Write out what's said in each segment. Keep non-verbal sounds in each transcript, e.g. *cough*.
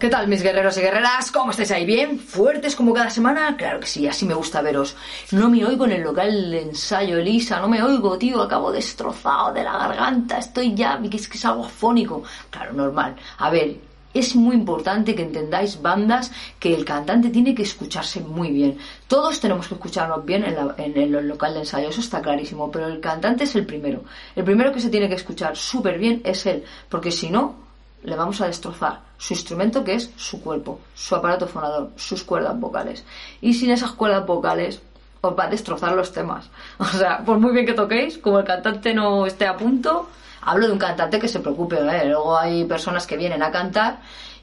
¿Qué tal mis guerreros y guerreras? ¿Cómo estáis ahí? ¿Bien? ¿Fuertes como cada semana? Claro que sí, así me gusta veros. No me oigo en el local de ensayo, Elisa, no me oigo, tío, acabo destrozado de la garganta, estoy ya, es que es algo afónico. Claro, normal. A ver, es muy importante que entendáis bandas que el cantante tiene que escucharse muy bien. Todos tenemos que escucharnos bien en, en, el local de ensayo, eso está clarísimo, pero el cantante es el primero. El primero que se tiene que escuchar súper bien es él, porque si no, le vamos a destrozar su instrumento que es su cuerpo, su aparato fonador, sus cuerdas vocales. Y sin esas cuerdas vocales os va a destrozar los temas. *laughs* O sea, por muy bien que toquéis, como el cantante no esté a punto, hablo de un cantante que se preocupe. ¿eh? Luego hay personas que vienen a cantar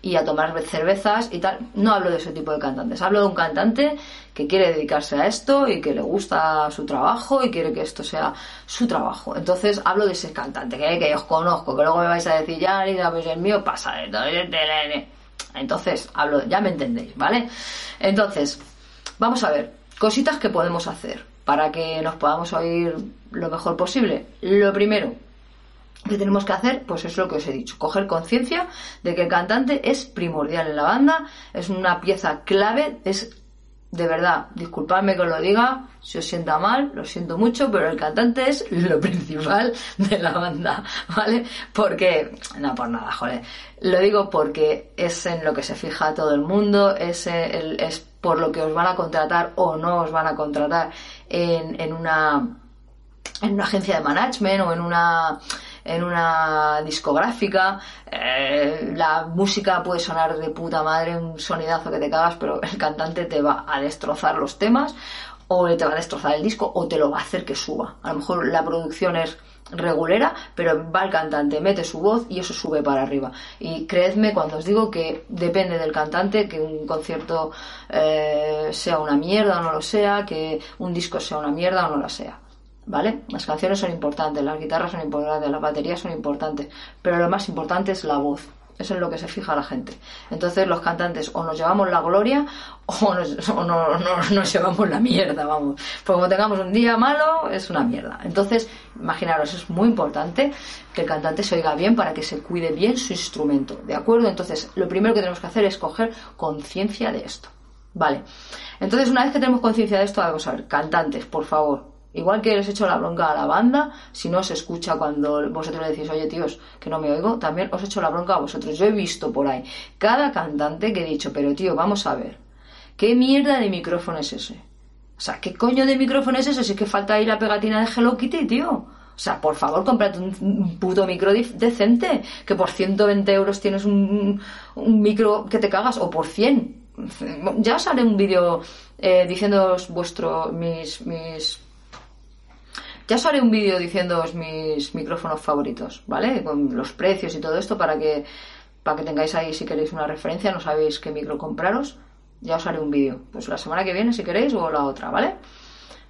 y a tomar cervezas y tal. No hablo de ese tipo de cantantes. Hablo de un cantante que quiere dedicarse a esto y que le gusta su trabajo y quiere que esto sea su trabajo. Entonces hablo de ese cantante que, que os conozco, que luego me vais a decir, ya, pues el mío pasa de todo. Entonces, hablo, ya me entendéis, ¿vale? Entonces, vamos a ver, cositas que podemos hacer para que nos podamos oír lo mejor posible. Lo primero, que tenemos que hacer, pues es lo que os he dicho, coger conciencia de que el cantante es primordial en la banda, es una pieza clave, es de verdad, disculpadme que os lo diga, si os sienta mal, lo siento mucho, pero el cantante es lo principal de la banda, *laughs* ¿vale? Porque, no por nada, joder, lo digo porque es en lo que se fija todo el mundo, es, es por lo que os van a contratar o no os van a contratar en, en una en una agencia de management o en una en una discográfica, eh, la música puede sonar de puta madre, un sonidazo que te cagas, pero el cantante te va a destrozar los temas o te va a destrozar el disco o te lo va a hacer que suba. A lo mejor la producción es regulera, pero va el cantante, mete su voz y eso sube para arriba. Y creedme cuando os digo que depende del cantante que un concierto eh, sea una mierda o no lo sea, que un disco sea una mierda o no lo sea. ¿Vale? Las canciones son importantes, las guitarras son importantes, las baterías son importantes, pero lo más importante es la voz. Eso es lo que se fija la gente. Entonces los cantantes o nos llevamos la gloria *laughs* o nos, no, nos llevamos la mierda, vamos. Porque como tengamos un día malo, es una mierda. Entonces, imaginaros, es muy importante que el cantante se oiga bien para que se cuide bien su instrumento. ¿De acuerdo? Entonces, lo primero que tenemos que hacer es coger conciencia de esto. Vale. Entonces, una vez que tenemos conciencia de esto, vamos a ver, cantantes, por favor, Igual que les hecho la bronca a la banda, si no se escucha cuando vosotros le decís, oye tíos, que no me oigo, también os hecho la bronca a vosotros. Yo he visto por ahí cada cantante que he dicho, pero tío, vamos a ver, ¿qué mierda de micrófono es ese? O sea, ¿qué coño de micrófono es ese? Si es que falta ahí la pegatina de Hello Kitty, tío. O sea, por favor, cómprate un, puto micro decente, que por 120 euros tienes un, micro que te cagas, o por 100. Ya os haré un vídeo eh, diciéndoos vuestro, mis, mis ya os haré un vídeo diciéndoos mis micrófonos favoritos, ¿vale? Con los precios y todo esto para que, para que tengáis ahí si queréis una referencia, no sabéis qué micro compraros. Ya os haré un vídeo. Pues la semana que viene si queréis o la otra, ¿vale?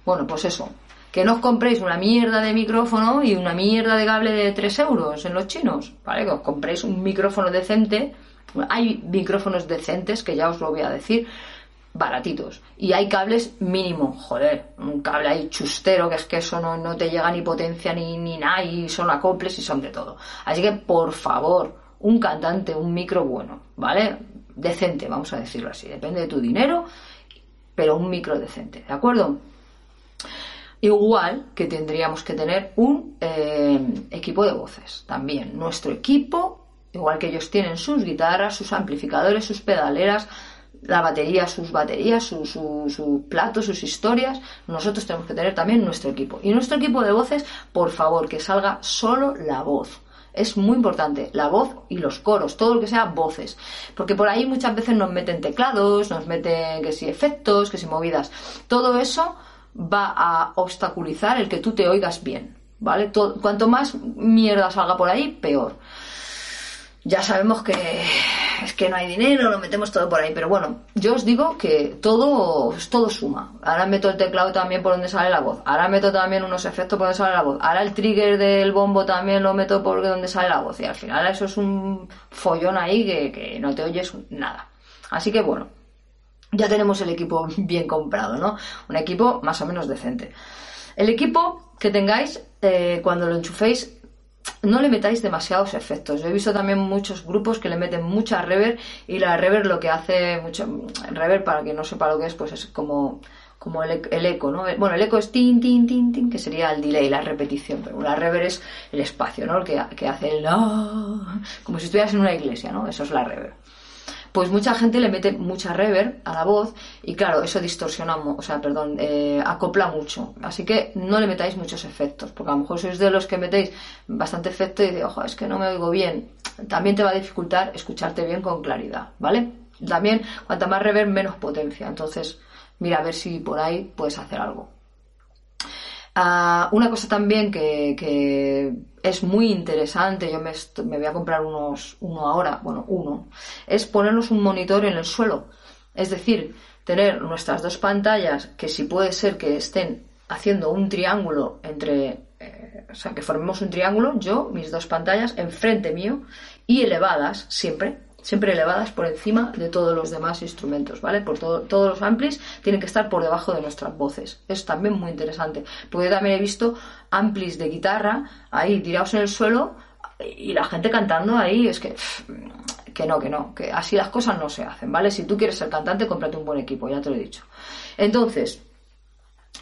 Bueno, pues eso. Que no os compréis una mierda de micrófono y una mierda de cable de 3 euros en los chinos, ¿vale? Que os compréis un micrófono decente. Hay micrófonos decentes, que ya os lo voy a decir, baratitos. Y hay cables mínimo, joder, un cable ahí chustero, que es que eso no, te llega ni potencia ni, ni nada, y son acoples y son de todo. Así que, por favor, un cantante, un micro bueno, ¿vale? Decente, vamos a decirlo así, depende de tu dinero, pero un micro decente, ¿de acuerdo? Igual que tendríamos que tener un eh, equipo de voces, también. Nuestro equipo, igual que ellos tienen sus guitarras, sus amplificadores, sus pedaleras, la batería, sus baterías, sus su, platos, sus historias, nosotros tenemos que tener también nuestro equipo. Y nuestro equipo de voces, por favor, que salga solo la voz. Es muy importante, la voz y los coros, todo lo que sea voces. Porque por ahí muchas veces nos meten teclados, nos meten que si efectos, que si movidas. Todo eso va a obstaculizar el que tú te oigas bien. ¿Vale? cuanto más mierda salga por ahí, peor. Ya sabemos que es que no hay dinero, lo metemos todo por ahí, pero bueno, yo os digo que todo, todo suma. Ahora meto el teclado también por donde sale la voz, ahora meto también unos efectos por donde sale la voz, ahora el trigger del bombo también lo meto por donde sale la voz y al final eso es un follón ahí que, que no te oyes nada. Así que bueno, ya tenemos el equipo *laughs* bien comprado, ¿no? Un equipo más o menos decente. El equipo que tengáis, eh, cuando lo enchuféis, no le metáis demasiados efectos. Yo he visto también muchos grupos que le meten mucha reverb y la reverb lo que hace mucho reverb para quien no sepa lo que es, pues es como como el, eco, ¿no? Bueno, el eco es tin, tin, tin, tin, que sería el delay, la repetición, pero la reverb es el espacio, ¿no? El que, que hace el... como si estuvieras en una iglesia, ¿no? Eso es la reverb pues mucha gente le mete mucha reverb a la voz y claro, eso distorsiona, o sea, perdón, eh, acopla mucho. Así que no le metáis muchos efectos, porque a lo mejor sois de los que metéis bastante efecto y de, ojo, es que no me oigo bien. También te va a dificultar escucharte bien con claridad, ¿vale? También, cuanta más reverb, menos potencia. Entonces, mira a ver si por ahí puedes hacer algo. Ah, una cosa también que, es muy interesante, yo me, voy a comprar unos, uno ahora, bueno, uno, es ponernos un monitor en el suelo. Es decir, tener nuestras dos pantallas que si puede ser que estén haciendo un triángulo entre, eh, o sea, que formemos un triángulo, yo, mis dos pantallas, enfrente mío y elevadas siempre, siempre elevadas por encima de todos los demás instrumentos, ¿vale? Por todos los amplis tienen que estar por debajo de nuestras voces. Es también muy interesante, porque yo también he visto amplis de guitarra ahí tirados en el suelo y la gente cantando ahí, es que que no, que no, que así las cosas no se hacen, ¿vale? Si tú quieres ser cantante, cómprate un buen equipo, ya te lo he dicho. Entonces,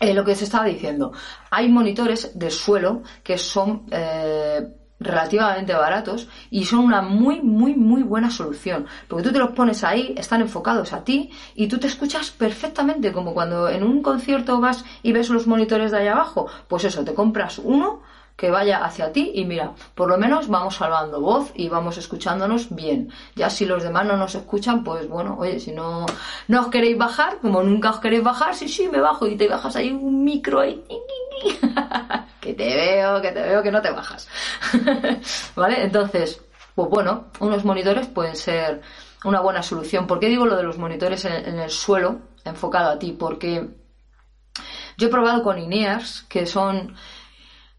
eh, lo que se estaba diciendo, hay monitores de suelo que son eh, relativamente baratos y son una muy, muy, muy buena solución. Porque tú te los pones ahí, están enfocados a ti y tú te escuchas perfectamente, como cuando en un concierto vas y ves los monitores de ahí abajo. Pues eso, te compras uno que vaya hacia ti y mira, por lo menos vamos salvando voz y vamos escuchándonos bien. Ya si los demás no nos escuchan, pues bueno, oye, si no, no os queréis bajar, como nunca os queréis bajar, sí, sí, me bajo y te bajas ahí un micro ahí. *laughs* que te veo, que te veo que no te bajas. *laughs* ¿Vale? Entonces, pues bueno, unos monitores pueden ser una buena solución. ¿Por qué digo lo de los monitores en, el suelo, enfocado a ti? Porque yo he probado con Inears, que son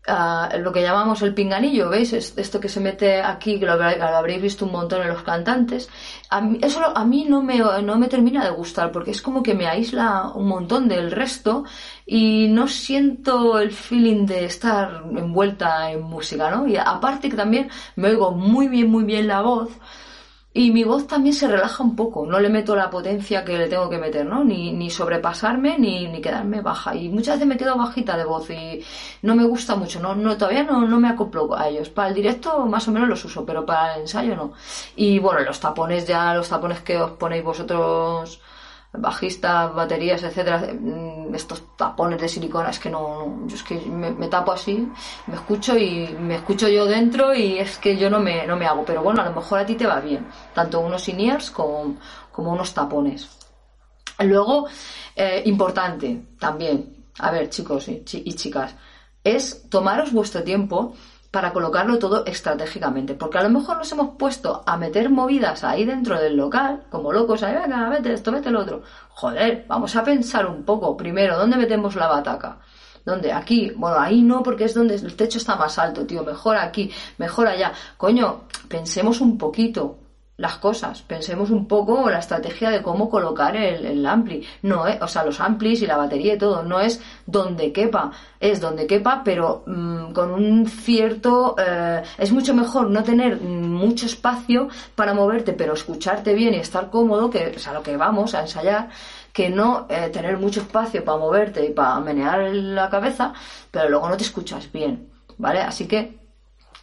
ah, lo que llamamos el pinganillo, ¿veis? esto que se mete aquí, que lo, habréis visto un montón en los cantantes. A mí, eso a mí no me, no me termina de gustar porque es como que me aísla un montón del resto y no siento el feeling de estar envuelta en música, ¿no? Y aparte que también me oigo muy bien, muy bien la voz y mi voz también se relaja un poco, no le meto la potencia que le tengo que meter, ¿no? Ni, ni sobrepasarme ni, ni quedarme baja. Y muchas veces me quedo bajita de voz y no me gusta mucho, no, no todavía no, no me acoplo a ellos. Para el directo más o menos los uso, pero para el ensayo no. Y bueno, los tapones ya, los tapones que os ponéis vosotros bajistas, baterías, etcétera, mm, estos tapones de silicona, es que no, yo es que me, tapo así, me escucho y me escucho yo dentro y es que yo no me, no me hago, pero bueno, a lo mejor a ti te va bien, tanto unos in-ears como, como unos tapones. Luego, eh, importante también, a ver chicos y chicas, es tomaros vuestro tiempo para colocarlo todo estratégicamente. Porque a lo mejor nos hemos puesto a meter movidas ahí dentro del local, como locos, ahí, venga, vete esto, vete lo otro. Joder, vamos a pensar un poco. Primero, ¿dónde metemos la bataca? ¿Dónde? Aquí. Bueno, ahí no, porque es donde el techo está más alto, tío. Mejor aquí, mejor allá. Coño, pensemos un poquito las cosas. Pensemos un poco la estrategia de cómo colocar el, ampli. No, es, o sea, los amplis y la batería y todo. No es donde quepa. Es donde quepa, pero mm, con un cierto. Eh, es mucho mejor no tener mucho espacio para moverte, pero escucharte bien y estar cómodo, que es a lo que vamos a ensayar, que no eh, tener mucho espacio para moverte y para menear la cabeza, pero luego no te escuchas bien. ¿Vale? Así que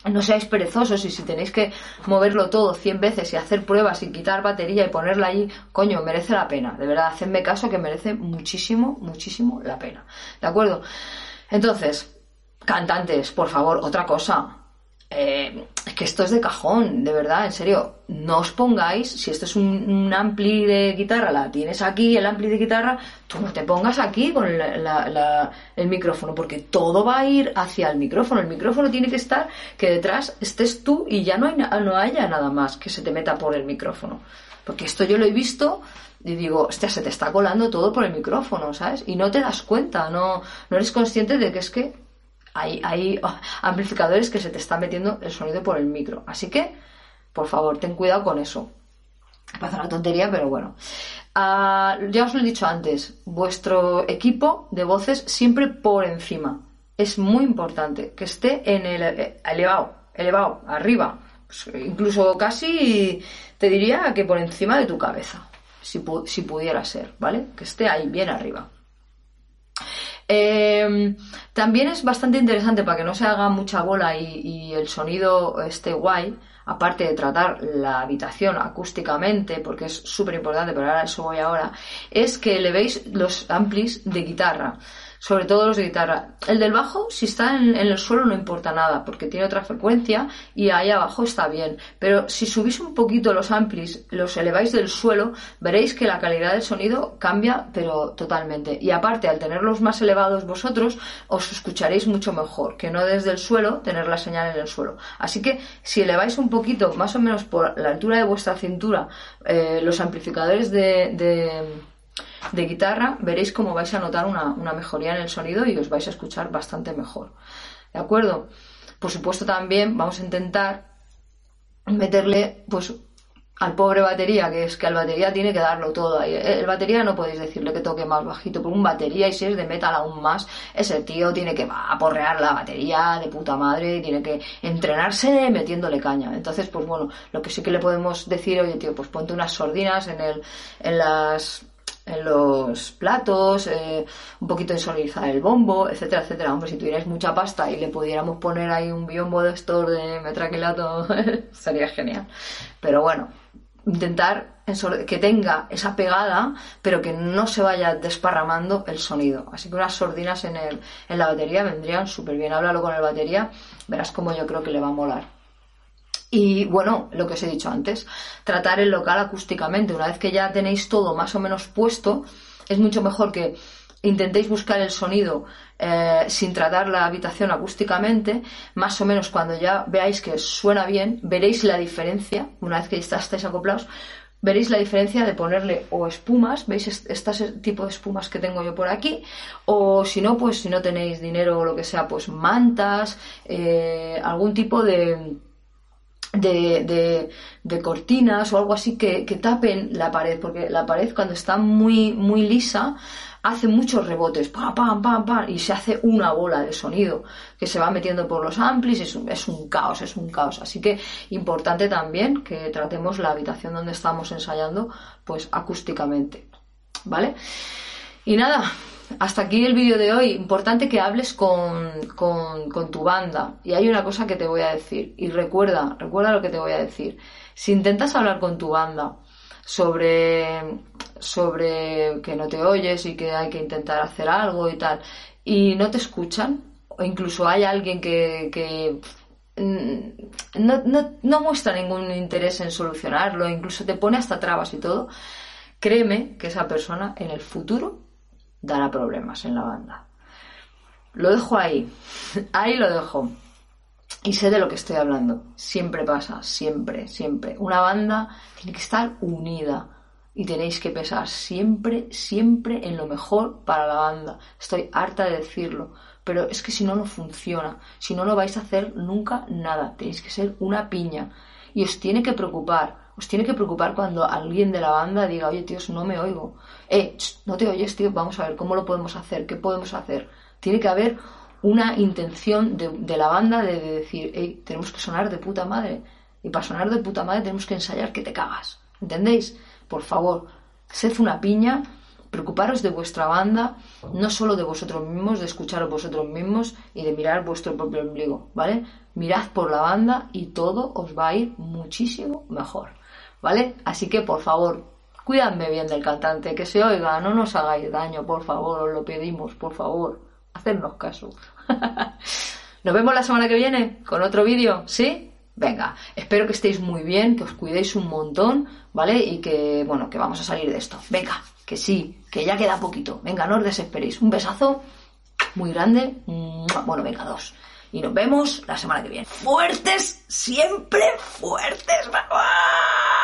no seáis perezosos y si tenéis que moverlo todo 100 veces y hacer pruebas y quitar batería y ponerla allí, coño, merece la pena. De verdad, hacedme caso que merece muchísimo, muchísimo la pena. ¿De acuerdo? Entonces, cantantes, por favor, otra cosa. Eh, es que esto es de cajón, de verdad, en serio. No os pongáis, si esto es un, ampli de guitarra, la tienes aquí, el ampli de guitarra, tú no te pongas aquí con el micrófono, porque todo va a ir hacia el micrófono. El micrófono tiene que estar que detrás estés tú y ya no, hay, no haya nada más que se te meta por el micrófono. Porque esto yo lo he visto y digo, hostia, se te está colando todo por el micrófono, ¿sabes? Y no te das cuenta, no, no eres consciente de que es que hay, hay amplificadores que se te están metiendo el sonido por el micro. Así que, por favor, ten cuidado con eso. Pasa una tontería, pero bueno. Ah, ya os lo he dicho antes, vuestro equipo de voces siempre por encima. Es muy importante que esté en el eh, elevado, elevado, arriba. Pues, incluso casi te diría que por encima de tu cabeza, si, si pudiera ser, ¿vale? Que esté ahí bien arriba. Em, también es bastante interesante para que no se haga mucha bola y, el sonido esté guay, aparte de tratar la habitación acústicamente, porque es súper importante, pero ahora eso voy ahora, es que le veis los amplis de guitarra sobre todo los de guitarra. El del bajo, si está en, el suelo no importa nada, porque tiene otra frecuencia y ahí abajo está bien. Pero si subís un poquito los amplis, los eleváis del suelo, veréis que la calidad del sonido cambia, pero totalmente. Y aparte, al tenerlos más elevados vosotros, os escucharéis mucho mejor, que no desde el suelo tener la señal en el suelo. Así que si eleváis un poquito, más o menos por la altura de vuestra cintura, eh, los amplificadores de de guitarra, veréis cómo vais a notar una, mejoría en el sonido y os vais a escuchar bastante mejor. ¿De acuerdo? Por supuesto también vamos a intentar meterle pues al pobre batería, que es que al batería tiene que darlo todo ahí. El batería no podéis decirle que toque más bajito, por un batería y si es de metal aún más, ese tío tiene que aporrear la batería de puta madre, tiene que entrenarse metiéndole caña. Entonces, pues bueno, lo que sí que le podemos decir, oye tío, pues ponte unas sordinas en el, en las en los platos, eh, un poquito insonorizar el bombo, etcétera, etcétera. Hombre, si tuvierais mucha pasta y le pudiéramos poner ahí un biombo de estos de metraquilato, *laughs* sería genial. Pero bueno, intentar que tenga esa pegada, pero que no se vaya desparramando el sonido. Así que unas sordinas en, el, en la batería vendrían súper bien. Háblalo con el batería, verás cómo yo creo que le va a molar. Y bueno, lo que os he dicho antes, tratar el local acústicamente. Una vez que ya tenéis todo más o menos puesto, es mucho mejor que intentéis buscar el sonido eh, sin tratar la habitación acústicamente, más o menos cuando ya veáis que suena bien, veréis la diferencia, una vez que ya estáis acoplados, veréis la diferencia de ponerle o espumas, veis este tipo de espumas que tengo yo por aquí, o si no, pues si no tenéis dinero o lo que sea, pues mantas, eh, algún tipo de de, de, cortinas o algo así que, tapen la pared, porque la pared cuando está muy, muy lisa hace muchos rebotes, pam, pam, pam, pam, y se hace una bola de sonido que se va metiendo por los amplis, es un, es un caos, es un caos. Así que importante también que tratemos la habitación donde estamos ensayando, pues acústicamente, ¿vale? Y nada, hasta aquí el vídeo de hoy. Importante que hables con, tu banda. Y hay una cosa que te voy a decir. Y recuerda, recuerda lo que te voy a decir. Si intentas hablar con tu banda sobre, sobre que no te oyes y que hay que intentar hacer algo y tal, y no te escuchan, o incluso hay alguien que, que mm, no, no, no muestra ningún interés en solucionarlo, incluso te pone hasta trabas y todo, créeme que esa persona en el futuro dará problemas en la banda. Lo dejo ahí, *laughs* ahí lo dejo. Y sé de lo que estoy hablando. Siempre pasa, siempre, siempre. Una banda tiene que estar unida y tenéis que pensar siempre, siempre en lo mejor para la banda. Estoy harta de decirlo, pero es que si no, no funciona. Si no, no vais a hacer nunca nada. Tenéis que ser una piña. Y os tiene que preocupar os tiene que preocupar cuando alguien de la banda diga, oye, tíos, no me oigo. Eh, no te oyes, tío, vamos a ver cómo lo podemos hacer, qué podemos hacer. Tiene que haber una intención de, la banda de, decir, hey, tenemos que sonar de puta madre. Y para sonar de puta madre tenemos que ensayar que te cagas. ¿Entendéis? Por favor, sed una piña, preocuparos de vuestra banda, no solo de vosotros mismos, de escucharos vosotros mismos y de mirar vuestro propio ombligo, ¿vale? Mirad por la banda y todo os va a ir muchísimo mejor. ¿Vale? Así que, por favor, cuídame bien del cantante, que se oiga, no nos hagáis daño, por favor, os lo pedimos, por favor, hacernos caso. *laughs* Nos vemos la semana que viene con otro vídeo, ¿sí? Venga, espero que estéis muy bien, que os cuidéis un montón, ¿vale? Y que, bueno, que vamos a salir de esto. Venga, que sí, que ya queda poquito. Venga, no os desesperéis. Un besazo muy grande. Bueno, venga, dos. Y nos vemos la semana que viene. Fuertes, siempre fuertes, mamá.